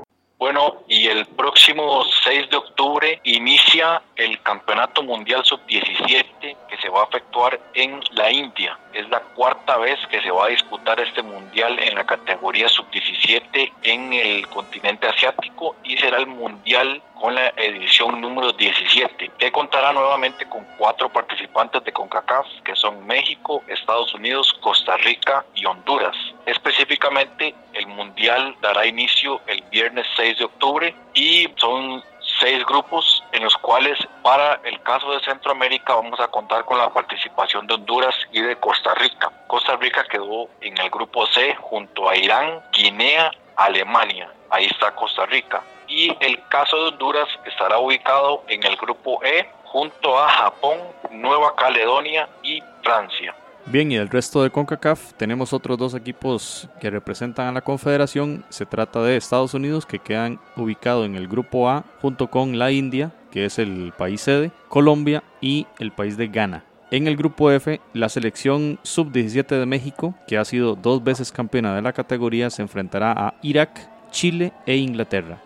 Bueno, y el próximo 6 de octubre inicia el Campeonato Mundial Sub-17 que se va a efectuar en la India. Es la cuarta vez que se va a disputar este mundial en la categoría Sub-17 en el continente asiático y será el mundial con la edición número 17, que contará nuevamente con cuatro participantes de CONCACAF, que son México, Estados Unidos, Costa Rica y Honduras. Específicamente, el Mundial dará inicio el viernes 6 de octubre y son seis grupos en los cuales para el caso de Centroamérica vamos a contar con la participación de Honduras y de Costa Rica. Costa Rica quedó en el grupo C junto a Irán, Guinea, Alemania. Ahí está Costa Rica y el caso de Honduras estará ubicado en el grupo E junto a Japón, Nueva Caledonia y Francia. Bien, y el resto de CONCACAF tenemos otros dos equipos que representan a la Confederación. Se trata de Estados Unidos, que quedan ubicados en el grupo A, junto con la India, que es el país sede, Colombia y el país de Ghana. En el grupo F, la selección sub-17 de México, que ha sido dos veces campeona de la categoría, se enfrentará a Irak, Chile e Inglaterra.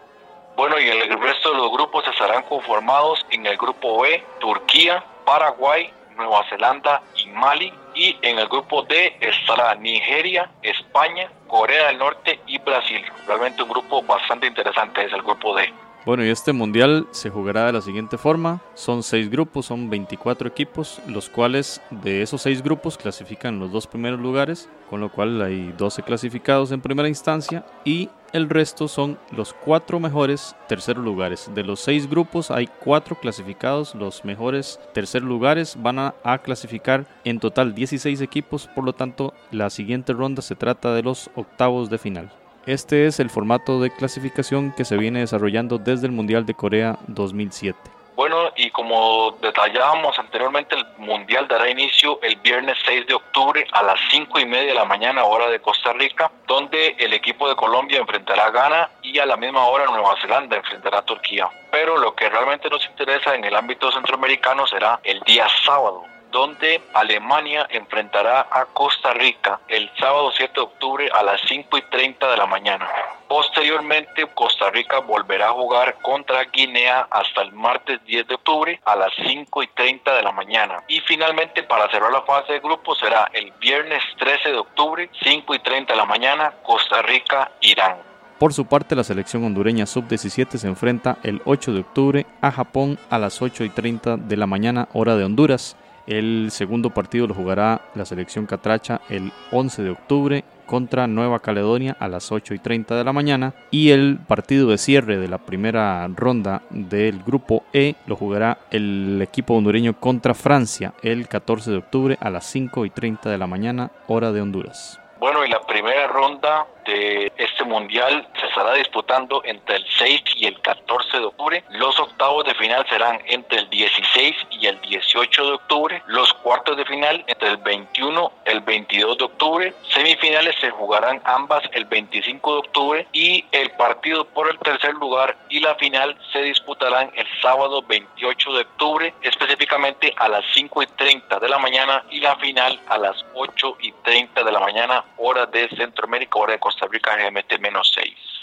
Bueno, y el resto de los grupos estarán conformados en el grupo B, Turquía, Paraguay, Nueva Zelanda y Mali. Y en el grupo D estará Nigeria, España, Corea del Norte y Brasil. Realmente un grupo bastante interesante es el grupo D. Bueno, y este mundial se jugará de la siguiente forma. Son seis grupos, son 24 equipos, los cuales de esos seis grupos clasifican los dos primeros lugares, con lo cual hay 12 clasificados en primera instancia y el resto son los cuatro mejores terceros lugares. De los seis grupos hay cuatro clasificados, los mejores terceros lugares van a, clasificar en total 16 equipos, por lo tanto la siguiente ronda se trata de los octavos de final. Este es el formato de clasificación que se viene desarrollando desde el Mundial de Corea 2007. Bueno, y como detallábamos anteriormente, el Mundial dará inicio el viernes 6 de octubre a las 5 y media de la mañana, hora de Costa Rica, donde el equipo de Colombia enfrentará a Ghana y a la misma hora Nueva Zelanda enfrentará a Turquía. Pero lo que realmente nos interesa en el ámbito centroamericano será el día sábado, donde Alemania enfrentará a Costa Rica el sábado 7 de octubre a las 5 y 30 de la mañana. Posteriormente, Costa Rica volverá a jugar contra Guinea hasta el martes 10 de octubre a las 5 y 30 de la mañana. Y finalmente, para cerrar la fase de grupo, será el viernes 13 de octubre, 5 y 30 de la mañana, Costa Rica-Irán. Por su parte, la selección hondureña sub-17 se enfrenta el 8 de octubre a Japón a las 8 y 30 de la mañana, hora de Honduras. El segundo partido lo jugará la selección catracha el 11 de octubre contra Nueva Caledonia a las 8 y 30 de la mañana y el partido de cierre de la primera ronda del grupo E lo jugará el equipo hondureño contra Francia el 14 de octubre a las 5 y 30 de la mañana hora de Honduras. Bueno, y la primera ronda este mundial se estará disputando entre el 6 y el 14 de octubre. Los octavos de final serán entre el 16 y el 18 de octubre. Los cuartos de final entre el 21 y el 22 de octubre. Semifinales se jugarán ambas el 25 de octubre y el partido por el tercer lugar y la final se disputarán el sábado 28 de octubre, específicamente a las 5 y 30 de la mañana y la final a las 8 y 30 de la mañana, hora de Centroamérica, hora de Costa Rica GMT-6.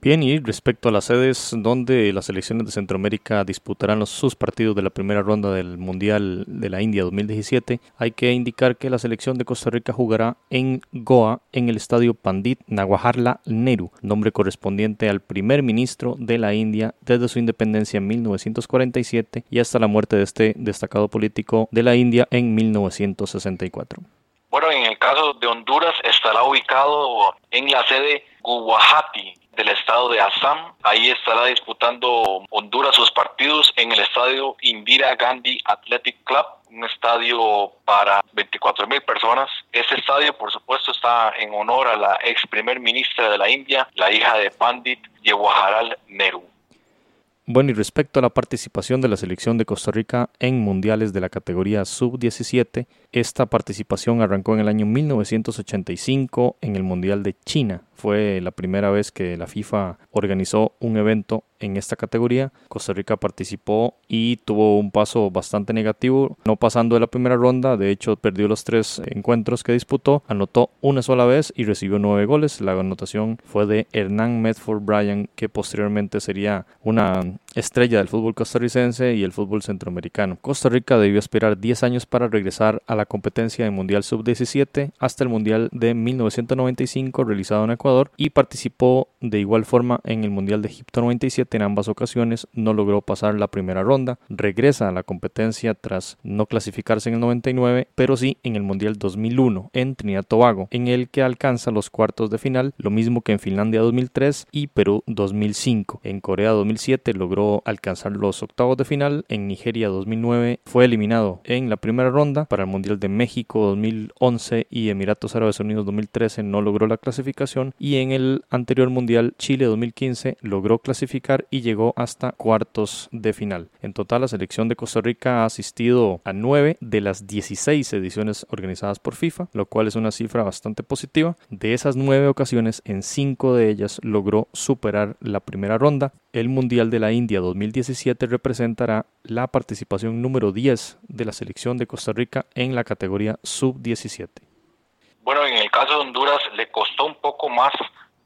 Bien, y respecto a las sedes donde las selecciones de Centroamérica disputarán los, sus partidos de la primera ronda del Mundial de la India 2017, hay que indicar que la selección de Costa Rica jugará en Goa, en el estadio Pandit Naguajarla Nehru, nombre correspondiente al primer ministro de la India desde su independencia en 1947 y hasta la muerte de este destacado político de la India en 1964. Bueno, en el caso de Honduras estará ubicado en la sede Guwahati del estado de Assam. Ahí estará disputando Honduras sus partidos en el estadio Indira Gandhi Athletic Club, un estadio para 24 mil personas. Este estadio, por supuesto, está en honor a la ex primer ministra de la India, la hija de Pandit Jawaharlal Nehru. Bueno, y respecto a la participación de la selección de Costa Rica en mundiales de la categoría sub-17, esta participación arrancó en el año 1985 en el Mundial de China. Fue la primera vez que la FIFA organizó un evento en esta categoría. Costa Rica participó y tuvo un paso bastante negativo, no pasando de la primera ronda. De hecho, perdió los tres encuentros que disputó, anotó una sola vez y recibió nueve goles. La anotación fue de Hernán Medford Bryan, que posteriormente sería una estrella del fútbol costarricense y el fútbol centroamericano. Costa Rica debió esperar 10 años para regresar a la competencia de Mundial Sub-17 hasta el Mundial de 1995 realizado en Ecuador y participó de igual forma en el Mundial de Egipto 97 en ambas ocasiones, no logró pasar la primera ronda, regresa a la competencia tras no clasificarse en el 99, pero sí en el Mundial 2001 en Trinidad Tobago, en el que alcanza los cuartos de final, lo mismo que en Finlandia 2003 y Perú 2005. En Corea 2007 logró logró alcanzar los octavos de final. En Nigeria 2009 fue eliminado en la primera ronda. Para el Mundial de México 2011 y Emiratos Árabes Unidos 2013 no logró la clasificación. Y en el anterior Mundial Chile 2015 logró clasificar y llegó hasta cuartos de final. En total la selección de Costa Rica ha asistido a 9 de las 16 ediciones organizadas por FIFA, lo cual es una cifra bastante positiva. De esas 9 ocasiones, en 5 de ellas logró superar la primera ronda. El Mundial de la India 2017 representará la participación número 10 de la selección de Costa Rica en la categoría sub-17. Bueno, en el caso de Honduras le costó un poco más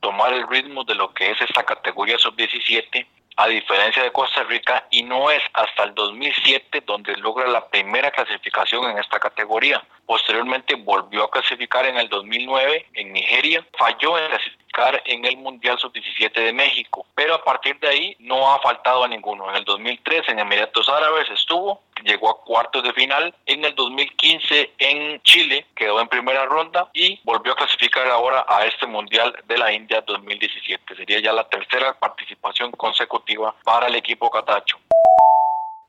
tomar el ritmo de lo que es esta categoría sub-17 a diferencia de Costa Rica, y no es hasta el 2007 donde logra la primera clasificación en esta categoría. Posteriormente volvió a clasificar en el 2009 en Nigeria, falló en clasificar en el Mundial Sub-17 de México, pero a partir de ahí no ha faltado a ninguno. En el 2003 en Emiratos Árabes estuvo, llegó a cuartos de final, en el 2015 en Chile quedó en primera ronda y volvió a clasificar ahora a este Mundial de la India 2017. Sería ya la tercera participación consecutiva para el equipo Catacho.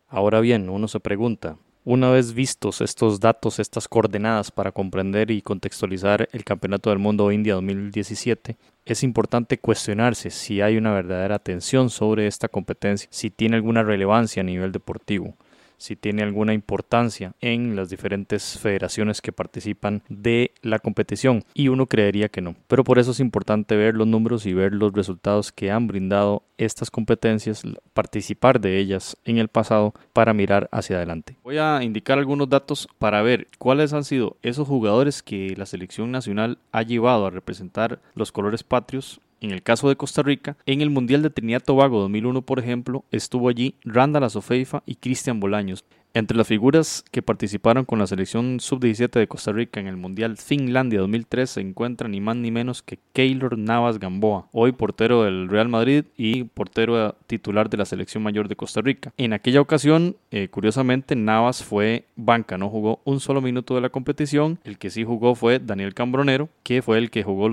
Ahora bien, uno se pregunta, una vez vistos estos datos, estas coordenadas para comprender y contextualizar el Campeonato del Mundo India 2017, es importante cuestionarse si hay una verdadera atención sobre esta competencia, si tiene alguna relevancia a nivel deportivo si tiene alguna importancia en las diferentes federaciones que participan de la competición y uno creería que no. Pero por eso es importante ver los números y ver los resultados que han brindado estas competencias, participar de ellas en el pasado para mirar hacia adelante. Voy a indicar algunos datos para ver cuáles han sido esos jugadores que la selección nacional ha llevado a representar los colores patrios en el caso de Costa Rica, en el Mundial de Trinidad Tobago 2001, por ejemplo, estuvo allí Randall Azofeifa y Cristian Bolaños. Entre las figuras que participaron con la selección sub-17 de Costa Rica en el Mundial Finlandia 2003 se encuentra ni más ni menos que Keylor Navas Gamboa, hoy portero del Real Madrid y portero titular de la selección mayor de Costa Rica. En aquella ocasión, eh, curiosamente, Navas fue banca, no jugó un solo minuto de la competición. El que sí jugó fue Daniel Cambronero, que fue el que jugó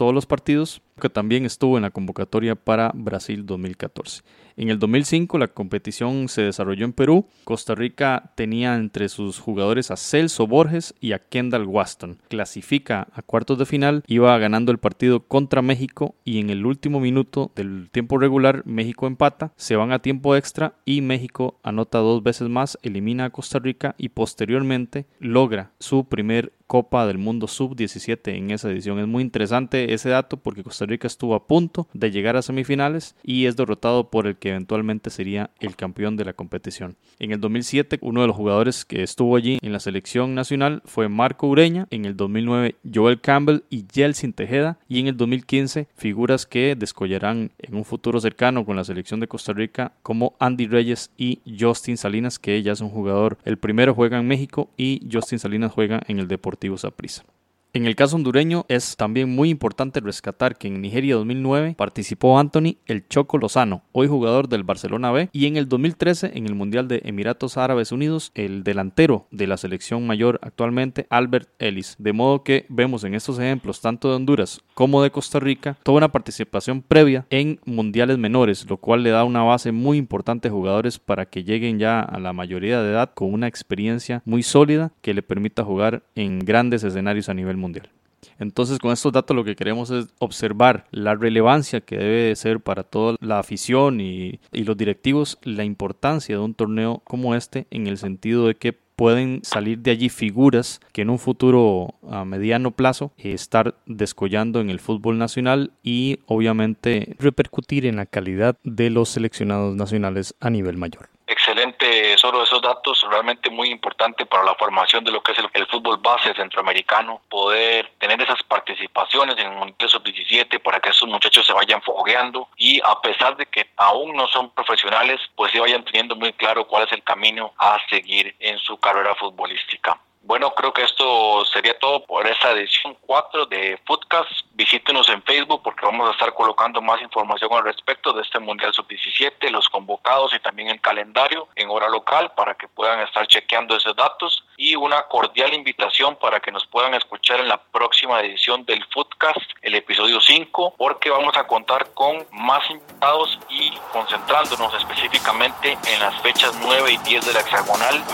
todos los partidos, que también estuvo en la convocatoria para Brasil 2014. En el 2005 la competición se desarrolló en Perú. Costa Rica tenía entre sus jugadores a Celso Borges y a Kendall Waston. Clasifica a cuartos de final, iba ganando el partido contra México y en el último minuto del tiempo regular México empata, se van a tiempo extra y México anota dos veces más, elimina a Costa Rica y posteriormente logra su primer Copa del Mundo Sub-17 en esa edición. Es muy interesante ese dato porque Costa Rica estuvo a punto de llegar a semifinales y es derrotado por el que eventualmente sería el campeón de la competición. En el 2007, uno de los jugadores que estuvo allí en la selección nacional fue Marco Ureña, en el 2009 Joel Campbell y Jelsin Tejeda y en el 2015 figuras que descollarán en un futuro cercano con la selección de Costa Rica como Andy Reyes y Justin Salinas que ya es un jugador, el primero juega en México y Justin Salinas juega en el Deportivo a prisa. En el caso hondureño es también muy importante rescatar que en Nigeria 2009 participó Anthony El Choco Lozano, hoy jugador del Barcelona B, y en el 2013 en el Mundial de Emiratos Árabes Unidos el delantero de la selección mayor actualmente Albert Ellis. De modo que vemos en estos ejemplos tanto de Honduras como de Costa Rica toda una participación previa en mundiales menores, lo cual le da una base muy importante a jugadores para que lleguen ya a la mayoría de edad con una experiencia muy sólida que le permita jugar en grandes escenarios a nivel mundial. Entonces con estos datos lo que queremos es observar la relevancia que debe ser para toda la afición y, los directivos la importancia de un torneo como este en el sentido de que pueden salir de allí figuras que en un futuro a mediano plazo estar descollando en el fútbol nacional y obviamente repercutir en la calidad de los seleccionados nacionales a nivel mayor excelente solo esos datos, realmente muy importante para la formación de lo que es el, fútbol base centroamericano, poder tener esas participaciones en el Mundial Sub-17 para que esos muchachos se vayan fogueando y a pesar de que aún no son profesionales, pues se vayan teniendo muy claro cuál es el camino a seguir en su carrera futbolística. Bueno, creo que esto sería todo por esta edición 4 de Foodcast. Visítenos en Facebook porque vamos a estar colocando más información al respecto de este Mundial Sub-17, los convocados y también el calendario en hora local para que puedan estar chequeando esos datos. Y una cordial invitación para que nos puedan escuchar en la próxima edición del Footcast, el episodio 5, porque vamos a contar con más invitados y concentrándonos específicamente en las fechas 9 y 10 de la hexagonal.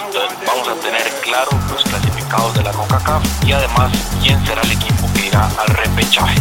Vamos a tener claro los clasificados de la CONCACAF y además quién será el equipo que irá al repechaje.